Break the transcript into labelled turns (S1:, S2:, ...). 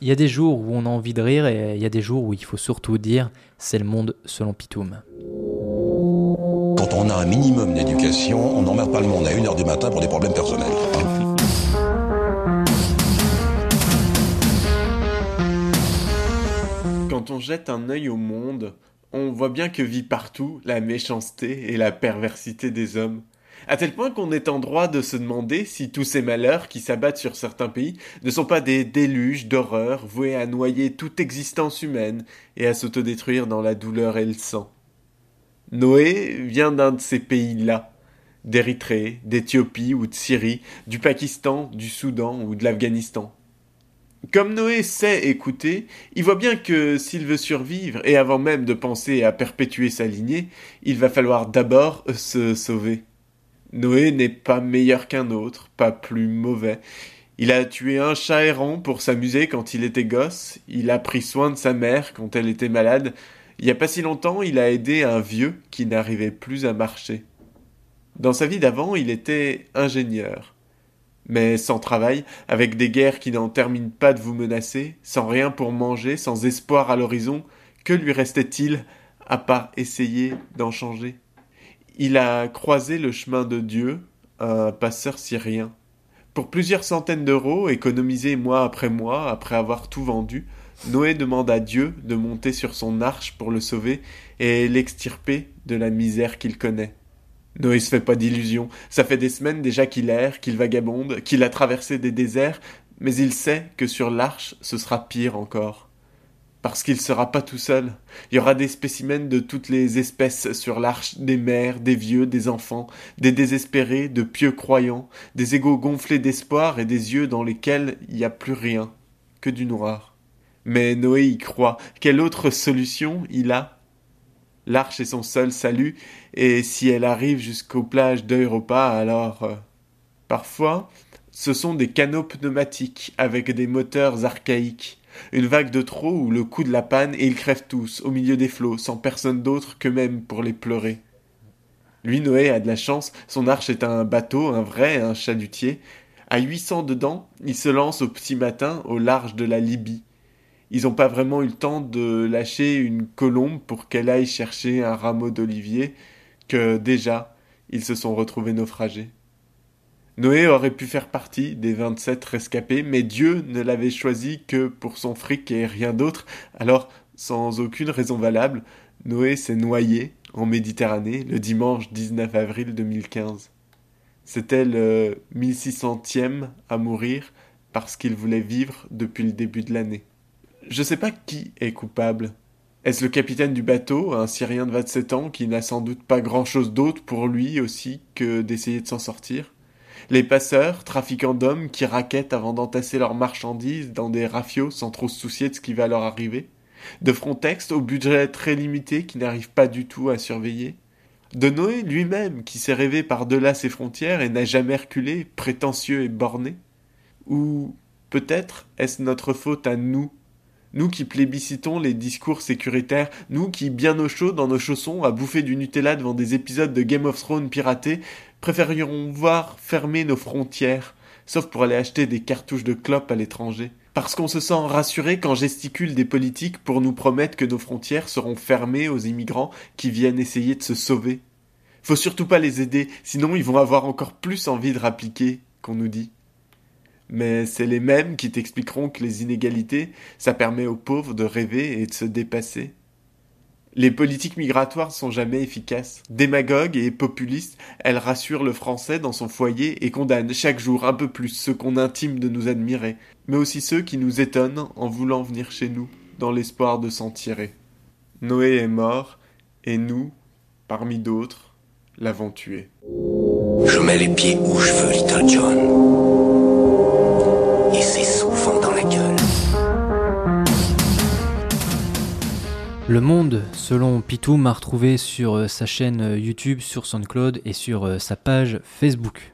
S1: Il y a des jours où on a envie de rire et il y a des jours où il faut surtout dire c'est le monde selon Pitoum.
S2: Quand on a un minimum d'éducation, on n'emmerde pas le monde à 1h du matin pour des problèmes personnels.
S3: Quand on jette un œil au monde, on voit bien que vit partout la méchanceté et la perversité des hommes. À tel point qu'on est en droit de se demander si tous ces malheurs qui s'abattent sur certains pays ne sont pas des déluges d'horreur voués à noyer toute existence humaine et à s'autodétruire dans la douleur et le sang. Noé vient d'un de ces pays-là, d'Érythrée, d'Éthiopie ou de Syrie, du Pakistan, du Soudan ou de l'Afghanistan. Comme Noé sait écouter, il voit bien que s'il veut survivre, et avant même de penser à perpétuer sa lignée, il va falloir d'abord se sauver. Noé n'est pas meilleur qu'un autre, pas plus mauvais. Il a tué un chat errant pour s'amuser quand il était gosse, il a pris soin de sa mère quand elle était malade, il y a pas si longtemps il a aidé un vieux qui n'arrivait plus à marcher. Dans sa vie d'avant il était ingénieur. Mais sans travail, avec des guerres qui n'en terminent pas de vous menacer, sans rien pour manger, sans espoir à l'horizon, que lui restait-il à part essayer d'en changer? Il a croisé le chemin de Dieu, un passeur syrien. Pour plusieurs centaines d'euros, économisés mois après mois, après avoir tout vendu, Noé demande à Dieu de monter sur son arche pour le sauver et l'extirper de la misère qu'il connaît. Noé se fait pas d'illusions. Ça fait des semaines déjà qu'il erre, qu'il vagabonde, qu'il a traversé des déserts, mais il sait que sur l'arche ce sera pire encore parce qu'il sera pas tout seul. Il y aura des spécimens de toutes les espèces sur l'arche, des mères, des vieux, des enfants, des désespérés, de pieux croyants, des égaux gonflés d'espoir et des yeux dans lesquels il n'y a plus rien, que du noir. Mais Noé y croit. Quelle autre solution il a? L'arche est son seul salut, et si elle arrive jusqu'aux plages d'Europa, alors. Euh, parfois, ce sont des canaux pneumatiques avec des moteurs archaïques une vague de trop ou le coup de la panne, et ils crèvent tous, au milieu des flots, sans personne d'autre qu'eux-mêmes pour les pleurer. Lui, Noé, a de la chance, son arche est un bateau, un vrai, un chalutier. À huit cents dedans, il se lance au petit matin au large de la Libye. Ils n'ont pas vraiment eu le temps de lâcher une colombe pour qu'elle aille chercher un rameau d'olivier, que déjà, ils se sont retrouvés naufragés. Noé aurait pu faire partie des vingt-sept rescapés, mais Dieu ne l'avait choisi que pour son fric et rien d'autre, alors, sans aucune raison valable, Noé s'est noyé en Méditerranée le dimanche 19 avril 2015. C'était le 1600e à mourir parce qu'il voulait vivre depuis le début de l'année. Je sais pas qui est coupable. Est-ce le capitaine du bateau, un Syrien de 27 ans qui n'a sans doute pas grand-chose d'autre pour lui aussi que d'essayer de s'en sortir? Les passeurs, trafiquants d'hommes qui raquettent avant d'entasser leurs marchandises dans des rafios sans trop se soucier de ce qui va leur arriver, de Frontex au budget très limité qui n'arrive pas du tout à surveiller, de Noé lui-même qui s'est rêvé par-delà ses frontières et n'a jamais reculé, prétentieux et borné, ou peut-être est-ce notre faute à nous? Nous qui plébiscitons les discours sécuritaires, nous qui, bien au chaud dans nos chaussons, à bouffer du Nutella devant des épisodes de Game of Thrones piratés, préférerions voir fermer nos frontières, sauf pour aller acheter des cartouches de clopes à l'étranger. Parce qu'on se sent rassuré quand gesticulent des politiques pour nous promettre que nos frontières seront fermées aux immigrants qui viennent essayer de se sauver. Faut surtout pas les aider, sinon ils vont avoir encore plus envie de rappliquer, qu'on nous dit mais c'est les mêmes qui t'expliqueront que les inégalités, ça permet aux pauvres de rêver et de se dépasser. Les politiques migratoires sont jamais efficaces. Démagogues et populistes, elles rassurent le français dans son foyer et condamnent chaque jour un peu plus ceux qu'on intime de nous admirer, mais aussi ceux qui nous étonnent en voulant venir chez nous, dans l'espoir de s'en tirer. Noé est mort, et nous, parmi d'autres, l'avons tué.
S4: Je mets les pieds où je veux, Little John.
S1: Le Monde, selon Pitou, m'a retrouvé sur euh, sa chaîne euh, YouTube, sur SoundCloud et sur euh, sa page Facebook.